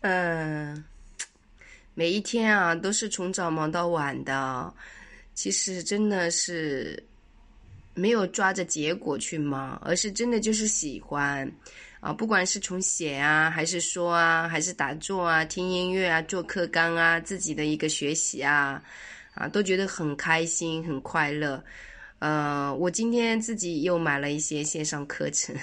嗯，每一天啊，都是从早忙到晚的。其实真的是没有抓着结果去忙，而是真的就是喜欢啊！不管是从写啊，还是说啊，还是打坐啊，听音乐啊，做课纲啊，自己的一个学习啊，啊，都觉得很开心，很快乐。呃，我今天自己又买了一些线上课程，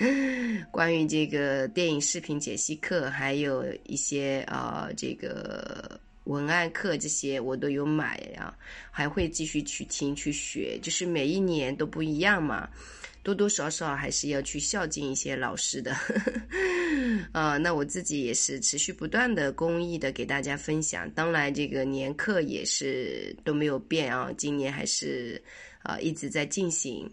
关于这个电影视频解析课，还有一些啊，这个文案课这些我都有买呀，还会继续去听去学，就是每一年都不一样嘛，多多少少还是要去孝敬一些老师的。啊，那我自己也是持续不断的公益的给大家分享，当然这个年课也是都没有变啊，今年还是。啊，一直在进行。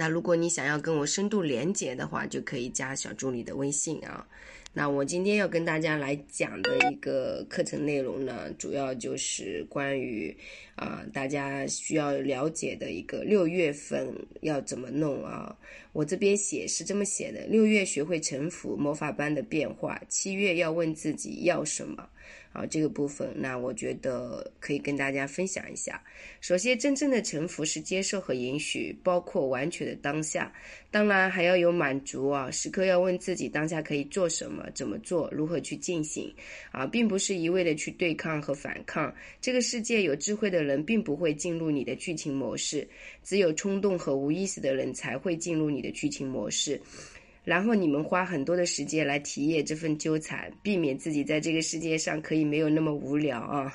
那如果你想要跟我深度连接的话，就可以加小助理的微信啊。那我今天要跟大家来讲的一个课程内容呢，主要就是关于啊大家需要了解的一个六月份要怎么弄啊。我这边写是这么写的：六月学会臣服，魔法般的变化；七月要问自己要什么。啊，这个部分，那我觉得可以跟大家分享一下。首先，真正的臣服是接受和允许，包括完全的当下。当然，还要有满足啊，时刻要问自己当下可以做什么、怎么做、如何去进行。啊，并不是一味的去对抗和反抗。这个世界有智慧的人并不会进入你的剧情模式，只有冲动和无意识的人才会进入你的剧情模式。然后你们花很多的时间来体验这份纠缠，避免自己在这个世界上可以没有那么无聊啊！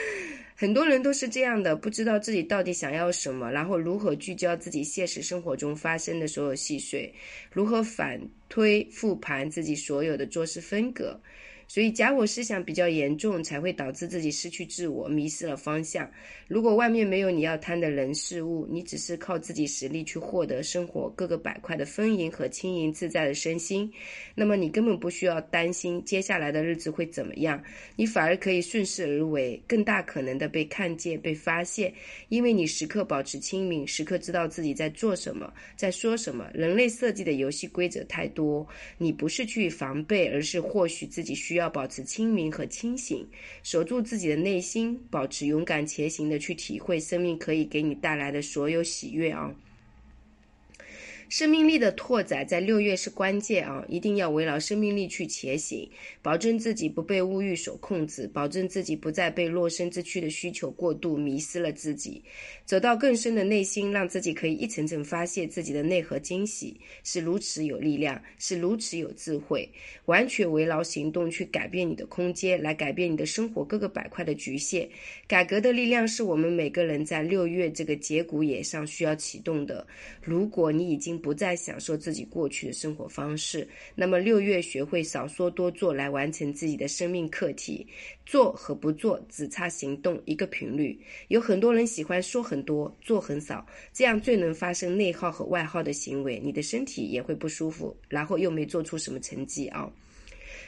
很多人都是这样的，不知道自己到底想要什么，然后如何聚焦自己现实生活中发生的所有细碎，如何反推复盘自己所有的做事风格。所以假我思想比较严重，才会导致自己失去自我，迷失了方向。如果外面没有你要贪的人事物，你只是靠自己实力去获得生活各个板块的丰盈和轻盈自在的身心，那么你根本不需要担心接下来的日子会怎么样，你反而可以顺势而为，更大可能的被看见、被发现，因为你时刻保持清明，时刻知道自己在做什么，在说什么。人类设计的游戏规则太多，你不是去防备，而是或许自己需要。要保持清明和清醒，守住自己的内心，保持勇敢前行的去体会生命可以给你带来的所有喜悦啊！生命力的拓展在六月是关键啊，一定要围绕生命力去前行，保证自己不被物欲所控制，保证自己不再被肉身之躯的需求过度迷失了自己，走到更深的内心，让自己可以一层层发现自己的内核惊喜，是如此有力量，是如此有智慧，完全围绕行动去改变你的空间，来改变你的生活各个板块的局限。改革的力量是我们每个人在六月这个节骨眼上需要启动的。如果你已经不再享受自己过去的生活方式，那么六月学会少说多做来完成自己的生命课题。做和不做只差行动一个频率。有很多人喜欢说很多，做很少，这样最能发生内耗和外耗的行为，你的身体也会不舒服，然后又没做出什么成绩啊。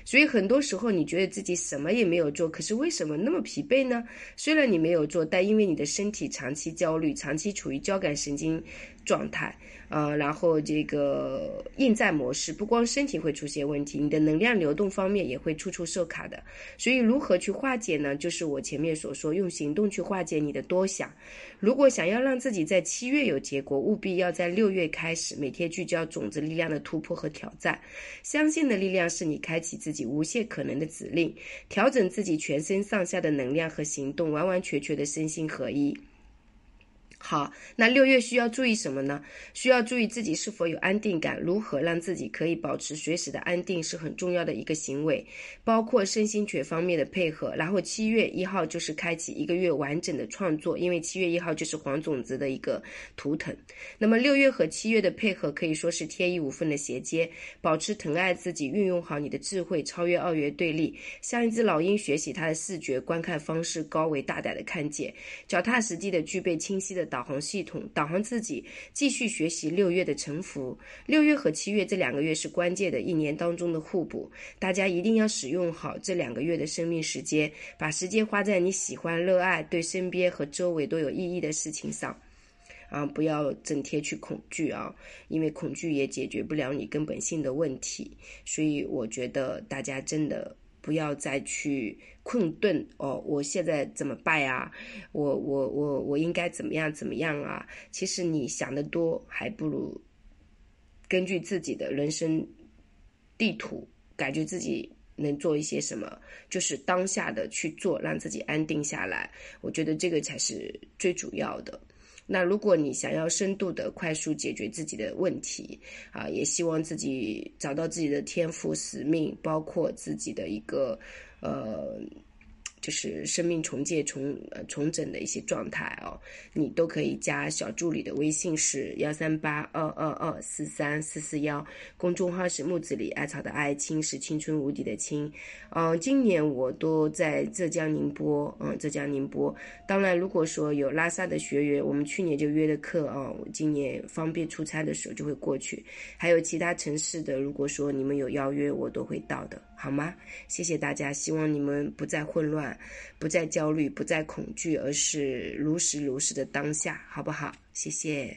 所以很多时候你觉得自己什么也没有做，可是为什么那么疲惫呢？虽然你没有做，但因为你的身体长期焦虑，长期处于交感神经状态。呃，然后这个应战模式不光身体会出现问题，你的能量流动方面也会处处受卡的。所以如何去化解呢？就是我前面所说，用行动去化解你的多想。如果想要让自己在七月有结果，务必要在六月开始，每天聚焦种子力量的突破和挑战。相信的力量是你开启自己无限可能的指令，调整自己全身上下的能量和行动，完完全全的身心合一。好，那六月需要注意什么呢？需要注意自己是否有安定感，如何让自己可以保持随时的安定是很重要的一个行为，包括身心全方面的配合。然后七月一号就是开启一个月完整的创作，因为七月一号就是黄种子的一个图腾。那么六月和七月的配合可以说是天衣无缝的衔接，保持疼爱自己，运用好你的智慧，超越二元对立，像一只老鹰学习它的视觉观看方式，高维大胆的看见，脚踏实地的具备清晰的。导航系统导航自己，继续学习六月的沉浮。六月和七月这两个月是关键的一年当中的互补，大家一定要使用好这两个月的生命时间，把时间花在你喜欢、热爱、对身边和周围都有意义的事情上。啊，不要整天去恐惧啊，因为恐惧也解决不了你根本性的问题。所以我觉得大家真的不要再去困顿哦，我现在怎么办呀？我我我我应该怎么样怎么样啊？其实你想的多，还不如根据自己的人生地图，感觉自己。能做一些什么，就是当下的去做，让自己安定下来。我觉得这个才是最主要的。那如果你想要深度的、快速解决自己的问题啊，也希望自己找到自己的天赋、使命，包括自己的一个呃。就是生命重建、重呃重整的一些状态哦，你都可以加小助理的微信是幺三八二二二四三四四幺，公众号是木子李艾草的艾青是青春无敌的青，嗯，今年我都在浙江宁波，嗯，浙江宁波。当然，如果说有拉萨的学员，我们去年就约的课啊，我今年方便出差的时候就会过去。还有其他城市的，如果说你们有邀约，我都会到的，好吗？谢谢大家，希望你们不再混乱。不再焦虑，不再恐惧，而是如实如实的当下，好不好？谢谢。